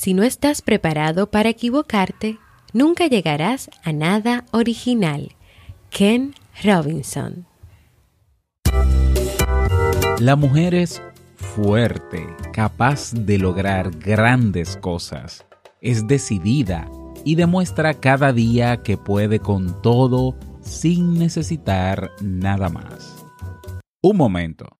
Si no estás preparado para equivocarte, nunca llegarás a nada original. Ken Robinson. La mujer es fuerte, capaz de lograr grandes cosas. Es decidida y demuestra cada día que puede con todo sin necesitar nada más. Un momento.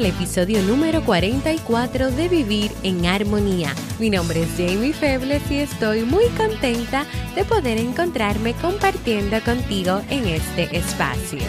Al episodio número 44 de Vivir en Armonía. Mi nombre es Jamie Febles y estoy muy contenta de poder encontrarme compartiendo contigo en este espacio.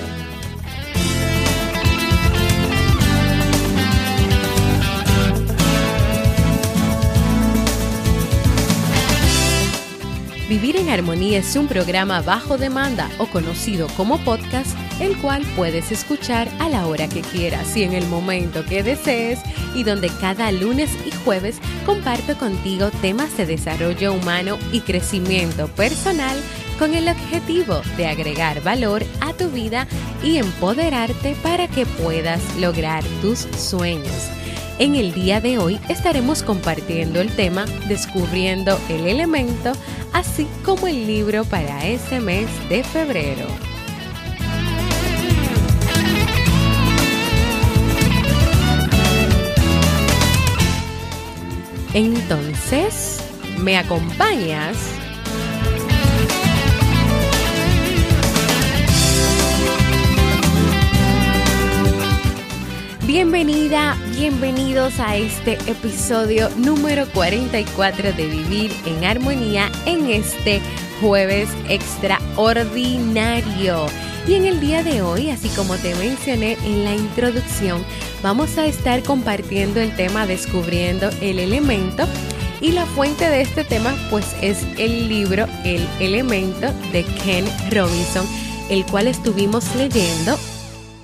Vivir en Armonía es un programa bajo demanda o conocido como podcast, el cual puedes escuchar a la hora que quieras y en el momento que desees y donde cada lunes y jueves comparto contigo temas de desarrollo humano y crecimiento personal con el objetivo de agregar valor a tu vida y empoderarte para que puedas lograr tus sueños. En el día de hoy estaremos compartiendo el tema Descubriendo el elemento, así como el libro para este mes de febrero. Entonces, ¿me acompañas? Bienvenida, bienvenidos a este episodio número 44 de Vivir en Armonía en este jueves extraordinario. Y en el día de hoy, así como te mencioné en la introducción, vamos a estar compartiendo el tema Descubriendo el elemento. Y la fuente de este tema pues es el libro El elemento de Ken Robinson, el cual estuvimos leyendo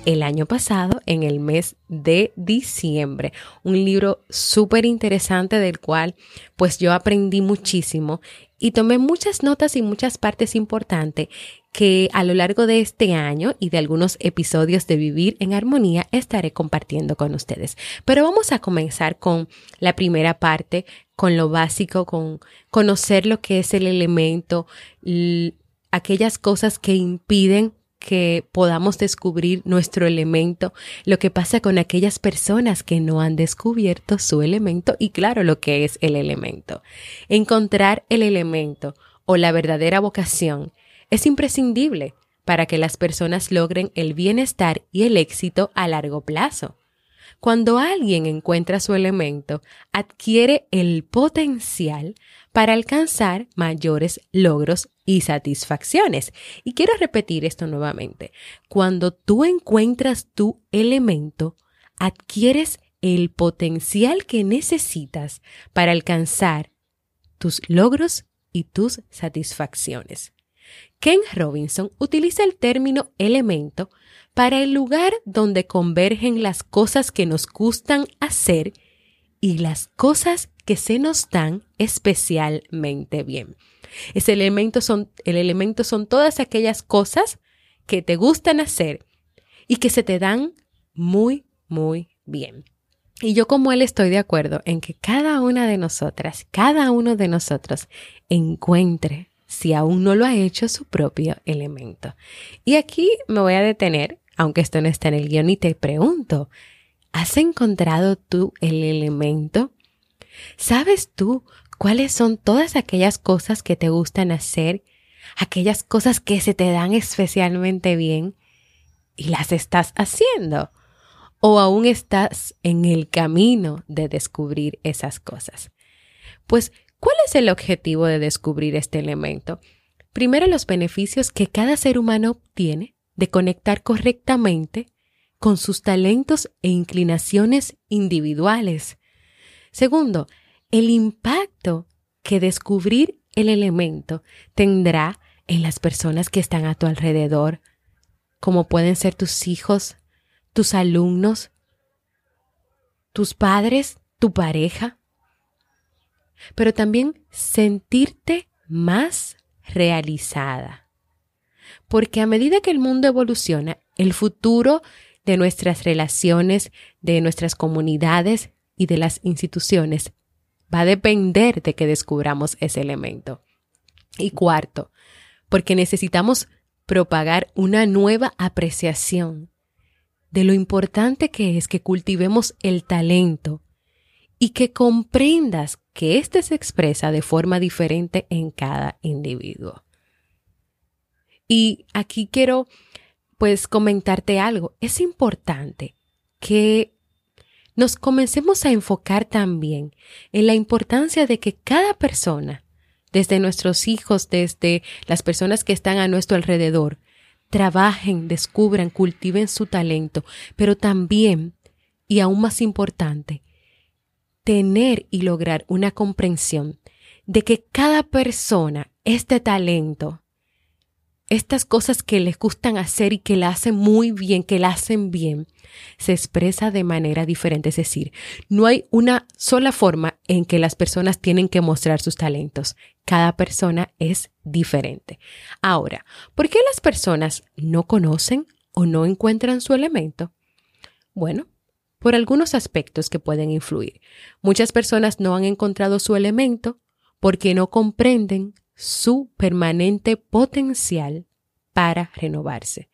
el año pasado, en el mes de diciembre. Un libro súper interesante del cual pues yo aprendí muchísimo y tomé muchas notas y muchas partes importantes que a lo largo de este año y de algunos episodios de Vivir en Armonía estaré compartiendo con ustedes. Pero vamos a comenzar con la primera parte, con lo básico, con conocer lo que es el elemento, aquellas cosas que impiden que podamos descubrir nuestro elemento, lo que pasa con aquellas personas que no han descubierto su elemento y claro lo que es el elemento. Encontrar el elemento o la verdadera vocación es imprescindible para que las personas logren el bienestar y el éxito a largo plazo. Cuando alguien encuentra su elemento, adquiere el potencial para alcanzar mayores logros y satisfacciones. Y quiero repetir esto nuevamente. Cuando tú encuentras tu elemento, adquieres el potencial que necesitas para alcanzar tus logros y tus satisfacciones. Ken Robinson utiliza el término elemento para el lugar donde convergen las cosas que nos gustan hacer y las cosas que se nos dan especialmente bien. Ese elemento son, el elemento son todas aquellas cosas que te gustan hacer y que se te dan muy, muy bien. Y yo como él estoy de acuerdo en que cada una de nosotras, cada uno de nosotros encuentre, si aún no lo ha hecho, su propio elemento. Y aquí me voy a detener, aunque esto no está en el guion, y te pregunto, ¿has encontrado tú el elemento? ¿Sabes tú cuáles son todas aquellas cosas que te gustan hacer, aquellas cosas que se te dan especialmente bien y las estás haciendo. O aún estás en el camino de descubrir esas cosas. Pues, ¿cuál es el objetivo de descubrir este elemento? Primero, los beneficios que cada ser humano obtiene de conectar correctamente con sus talentos e inclinaciones individuales. Segundo, el impacto que descubrir el elemento tendrá en las personas que están a tu alrededor, como pueden ser tus hijos, tus alumnos, tus padres, tu pareja, pero también sentirte más realizada. Porque a medida que el mundo evoluciona, el futuro de nuestras relaciones, de nuestras comunidades y de las instituciones va a depender de que descubramos ese elemento. Y cuarto, porque necesitamos propagar una nueva apreciación de lo importante que es que cultivemos el talento y que comprendas que éste se expresa de forma diferente en cada individuo. Y aquí quiero pues comentarte algo. Es importante que nos comencemos a enfocar también en la importancia de que cada persona, desde nuestros hijos, desde las personas que están a nuestro alrededor, trabajen, descubran, cultiven su talento, pero también, y aún más importante, tener y lograr una comprensión de que cada persona, este talento, estas cosas que les gustan hacer y que la hacen muy bien, que la hacen bien, se expresa de manera diferente. Es decir, no hay una sola forma en que las personas tienen que mostrar sus talentos. Cada persona es diferente. Ahora, ¿por qué las personas no conocen o no encuentran su elemento? Bueno, por algunos aspectos que pueden influir. Muchas personas no han encontrado su elemento porque no comprenden su permanente potencial para renovarse,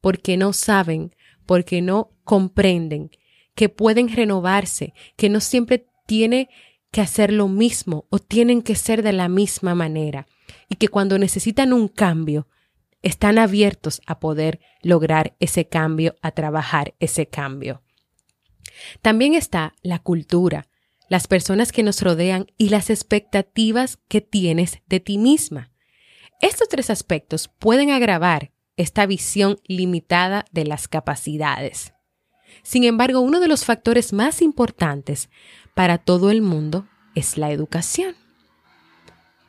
porque no saben, porque no comprenden que pueden renovarse, que no siempre tiene que hacer lo mismo o tienen que ser de la misma manera y que cuando necesitan un cambio, están abiertos a poder lograr ese cambio, a trabajar ese cambio. También está la cultura, las personas que nos rodean y las expectativas que tienes de ti misma. Estos tres aspectos pueden agravar esta visión limitada de las capacidades. Sin embargo, uno de los factores más importantes para todo el mundo es la educación.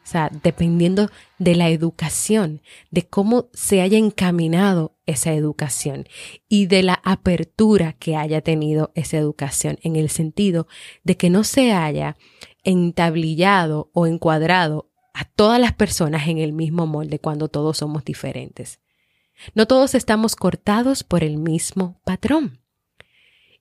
O sea, dependiendo de la educación, de cómo se haya encaminado esa educación y de la apertura que haya tenido esa educación, en el sentido de que no se haya entablillado o encuadrado a todas las personas en el mismo molde cuando todos somos diferentes. No todos estamos cortados por el mismo patrón.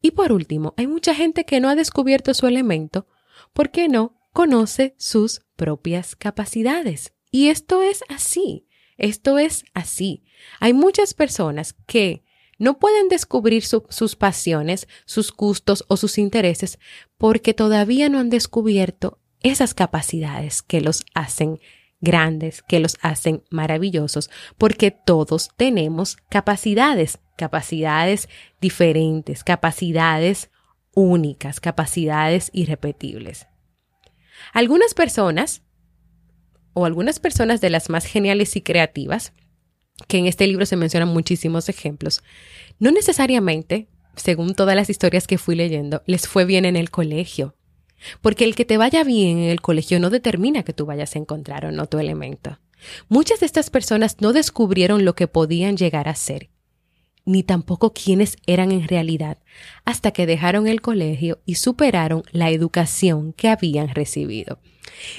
Y por último, hay mucha gente que no ha descubierto su elemento porque no conoce sus propias capacidades. Y esto es así, esto es así. Hay muchas personas que no pueden descubrir sus pasiones, sus gustos o sus intereses porque todavía no han descubierto esas capacidades que los hacen grandes, que los hacen maravillosos, porque todos tenemos capacidades, capacidades diferentes, capacidades únicas, capacidades irrepetibles. Algunas personas, o algunas personas de las más geniales y creativas, que en este libro se mencionan muchísimos ejemplos, no necesariamente, según todas las historias que fui leyendo, les fue bien en el colegio. Porque el que te vaya bien en el colegio no determina que tú vayas a encontrar o no tu elemento. Muchas de estas personas no descubrieron lo que podían llegar a ser ni tampoco quiénes eran en realidad, hasta que dejaron el colegio y superaron la educación que habían recibido.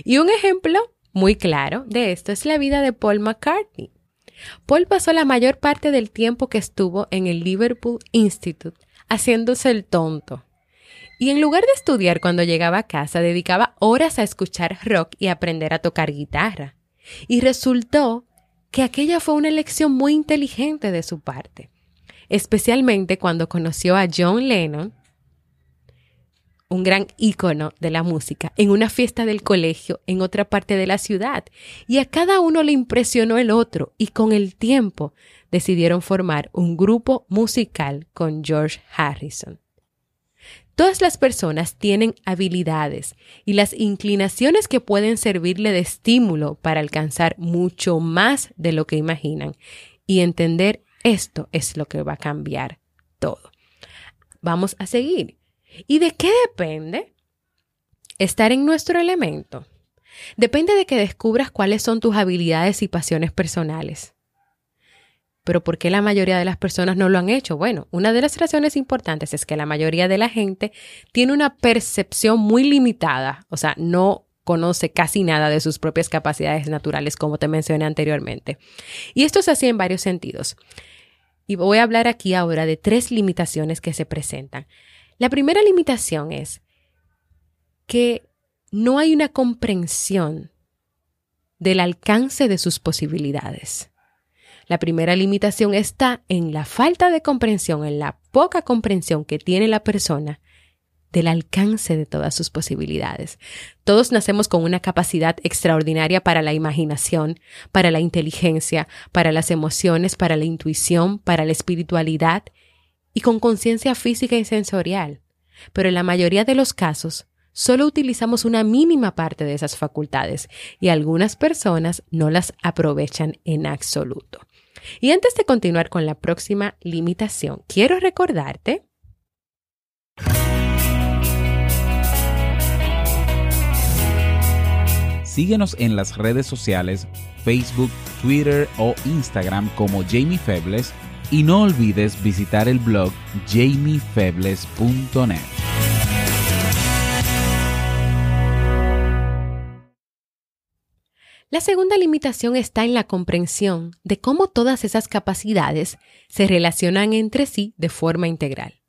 Y un ejemplo muy claro de esto es la vida de Paul McCartney. Paul pasó la mayor parte del tiempo que estuvo en el Liverpool Institute haciéndose el tonto. Y en lugar de estudiar cuando llegaba a casa, dedicaba horas a escuchar rock y aprender a tocar guitarra. Y resultó que aquella fue una elección muy inteligente de su parte especialmente cuando conoció a John Lennon, un gran ícono de la música, en una fiesta del colegio en otra parte de la ciudad, y a cada uno le impresionó el otro, y con el tiempo decidieron formar un grupo musical con George Harrison. Todas las personas tienen habilidades y las inclinaciones que pueden servirle de estímulo para alcanzar mucho más de lo que imaginan. Y entender esto es lo que va a cambiar todo. Vamos a seguir. ¿Y de qué depende? Estar en nuestro elemento. Depende de que descubras cuáles son tus habilidades y pasiones personales. Pero ¿por qué la mayoría de las personas no lo han hecho? Bueno, una de las razones importantes es que la mayoría de la gente tiene una percepción muy limitada, o sea, no conoce casi nada de sus propias capacidades naturales, como te mencioné anteriormente. Y esto es así en varios sentidos. Y voy a hablar aquí ahora de tres limitaciones que se presentan. La primera limitación es que no hay una comprensión del alcance de sus posibilidades. La primera limitación está en la falta de comprensión, en la poca comprensión que tiene la persona del alcance de todas sus posibilidades. Todos nacemos con una capacidad extraordinaria para la imaginación, para la inteligencia, para las emociones, para la intuición, para la espiritualidad y con conciencia física y sensorial. Pero en la mayoría de los casos, solo utilizamos una mínima parte de esas facultades y algunas personas no las aprovechan en absoluto. Y antes de continuar con la próxima limitación, quiero recordarte Síguenos en las redes sociales, Facebook, Twitter o Instagram como Jamie Febles y no olvides visitar el blog jamiefebles.net. La segunda limitación está en la comprensión de cómo todas esas capacidades se relacionan entre sí de forma integral.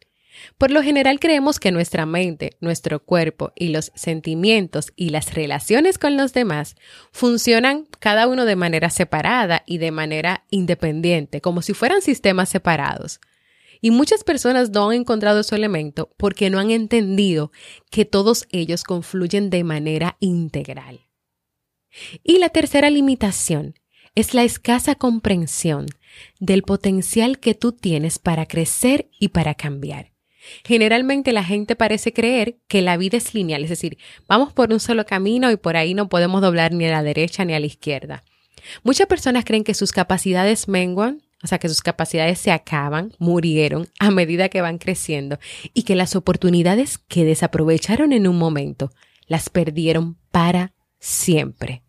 Por lo general creemos que nuestra mente, nuestro cuerpo y los sentimientos y las relaciones con los demás funcionan cada uno de manera separada y de manera independiente, como si fueran sistemas separados. Y muchas personas no han encontrado su elemento porque no han entendido que todos ellos confluyen de manera integral. Y la tercera limitación es la escasa comprensión del potencial que tú tienes para crecer y para cambiar. Generalmente la gente parece creer que la vida es lineal, es decir, vamos por un solo camino y por ahí no podemos doblar ni a la derecha ni a la izquierda. Muchas personas creen que sus capacidades menguan, o sea, que sus capacidades se acaban, murieron a medida que van creciendo y que las oportunidades que desaprovecharon en un momento las perdieron para siempre.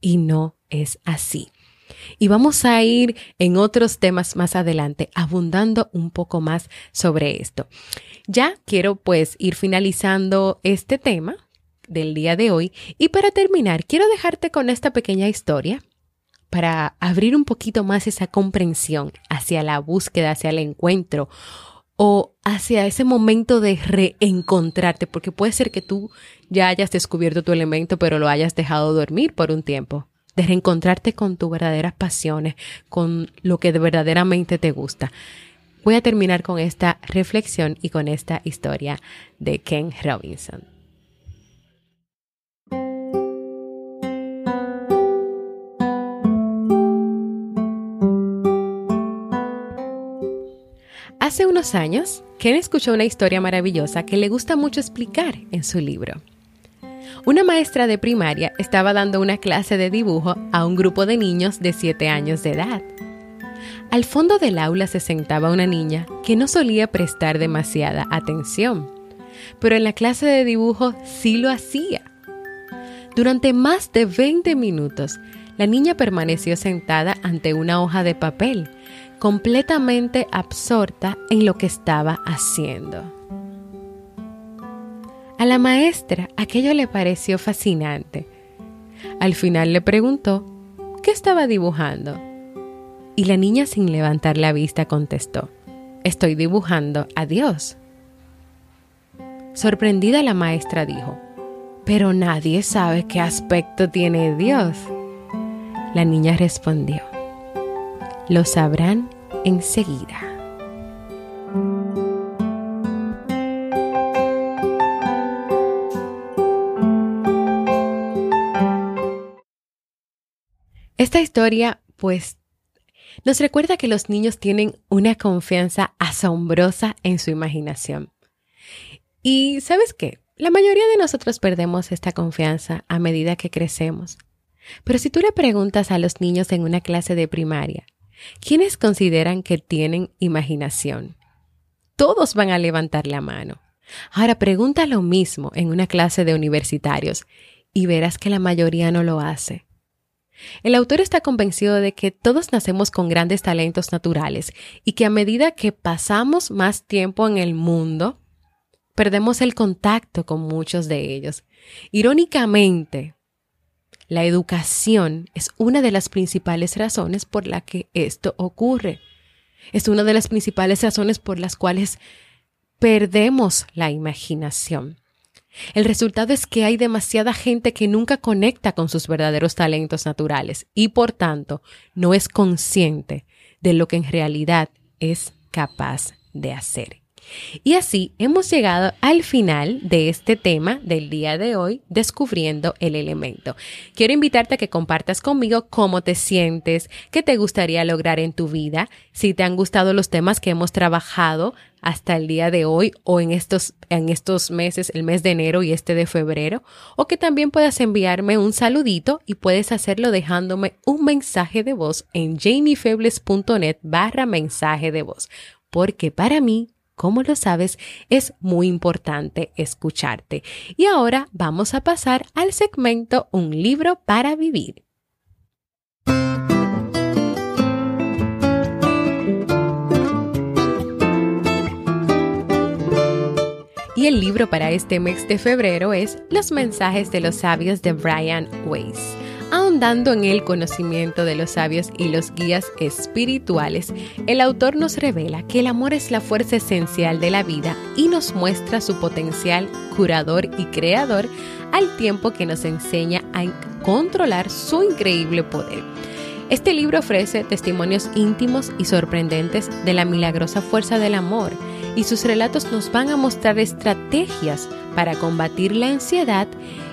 Y no es así. Y vamos a ir en otros temas más adelante, abundando un poco más sobre esto. Ya quiero pues ir finalizando este tema del día de hoy y para terminar quiero dejarte con esta pequeña historia para abrir un poquito más esa comprensión hacia la búsqueda, hacia el encuentro o hacia ese momento de reencontrarte, porque puede ser que tú ya hayas descubierto tu elemento, pero lo hayas dejado dormir por un tiempo, de reencontrarte con tus verdaderas pasiones, con lo que verdaderamente te gusta. Voy a terminar con esta reflexión y con esta historia de Ken Robinson. Hace unos años, Ken escuchó una historia maravillosa que le gusta mucho explicar en su libro. Una maestra de primaria estaba dando una clase de dibujo a un grupo de niños de 7 años de edad. Al fondo del aula se sentaba una niña que no solía prestar demasiada atención, pero en la clase de dibujo sí lo hacía. Durante más de 20 minutos, la niña permaneció sentada ante una hoja de papel, completamente absorta en lo que estaba haciendo. A la maestra aquello le pareció fascinante. Al final le preguntó qué estaba dibujando. Y la niña sin levantar la vista contestó, estoy dibujando a Dios. Sorprendida la maestra dijo, pero nadie sabe qué aspecto tiene Dios. La niña respondió, lo sabrán enseguida. Esta historia, pues, nos recuerda que los niños tienen una confianza asombrosa en su imaginación. Y sabes qué? La mayoría de nosotros perdemos esta confianza a medida que crecemos. Pero si tú le preguntas a los niños en una clase de primaria, ¿quiénes consideran que tienen imaginación? Todos van a levantar la mano. Ahora pregunta lo mismo en una clase de universitarios y verás que la mayoría no lo hace. El autor está convencido de que todos nacemos con grandes talentos naturales y que a medida que pasamos más tiempo en el mundo, perdemos el contacto con muchos de ellos. Irónicamente, la educación es una de las principales razones por la que esto ocurre. Es una de las principales razones por las cuales perdemos la imaginación. El resultado es que hay demasiada gente que nunca conecta con sus verdaderos talentos naturales y por tanto no es consciente de lo que en realidad es capaz de hacer. Y así hemos llegado al final de este tema del día de hoy, descubriendo el elemento. Quiero invitarte a que compartas conmigo cómo te sientes, qué te gustaría lograr en tu vida, si te han gustado los temas que hemos trabajado hasta el día de hoy o en estos, en estos meses, el mes de enero y este de febrero, o que también puedas enviarme un saludito y puedes hacerlo dejándome un mensaje de voz en jamiefebles.net barra mensaje de voz, porque para mí como lo sabes, es muy importante escucharte. Y ahora vamos a pasar al segmento Un libro para vivir. Y el libro para este mes de febrero es Los mensajes de los sabios de Brian Weiss ahondando en el conocimiento de los sabios y los guías espirituales, el autor nos revela que el amor es la fuerza esencial de la vida y nos muestra su potencial curador y creador al tiempo que nos enseña a controlar su increíble poder. Este libro ofrece testimonios íntimos y sorprendentes de la milagrosa fuerza del amor y sus relatos nos van a mostrar estrategias para combatir la ansiedad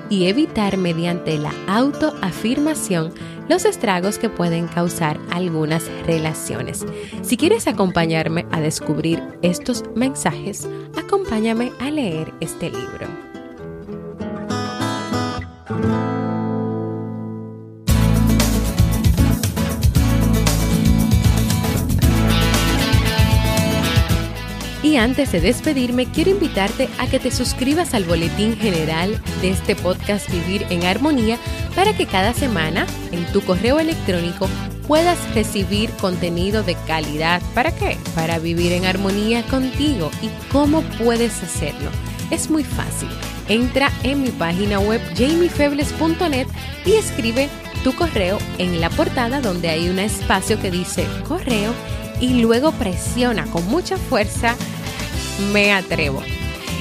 y evitar mediante la autoafirmación los estragos que pueden causar algunas relaciones. Si quieres acompañarme a descubrir estos mensajes, acompáñame a leer este libro. Antes de despedirme, quiero invitarte a que te suscribas al boletín general de este podcast Vivir en Armonía para que cada semana en tu correo electrónico puedas recibir contenido de calidad. ¿Para qué? Para vivir en armonía contigo. ¿Y cómo puedes hacerlo? Es muy fácil. Entra en mi página web jamiefebles.net y escribe tu correo en la portada donde hay un espacio que dice correo y luego presiona con mucha fuerza me atrevo.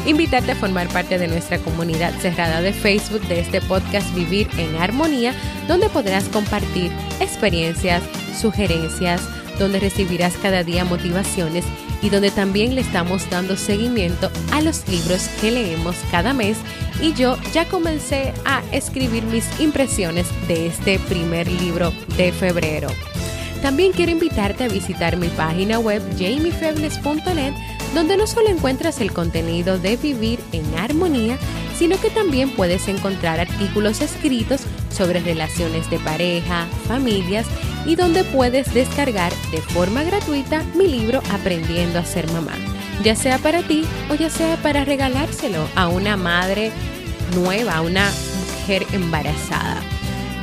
Invitarte a formar parte de nuestra comunidad cerrada de Facebook de este podcast Vivir en Armonía, donde podrás compartir experiencias, sugerencias, donde recibirás cada día motivaciones y donde también le estamos dando seguimiento a los libros que leemos cada mes y yo ya comencé a escribir mis impresiones de este primer libro de febrero. También quiero invitarte a visitar mi página web jamiefebles.net donde no solo encuentras el contenido de Vivir en Armonía, sino que también puedes encontrar artículos escritos sobre relaciones de pareja, familias y donde puedes descargar de forma gratuita mi libro Aprendiendo a ser mamá, ya sea para ti o ya sea para regalárselo a una madre nueva, a una mujer embarazada.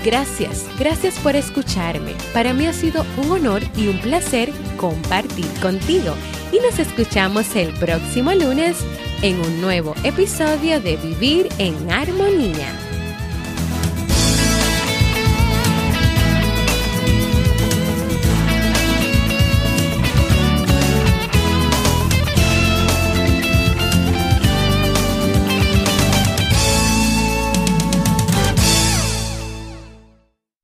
Gracias, gracias por escucharme. Para mí ha sido un honor y un placer compartir contigo y nos escuchamos el próximo lunes en un nuevo episodio de Vivir en Armonía.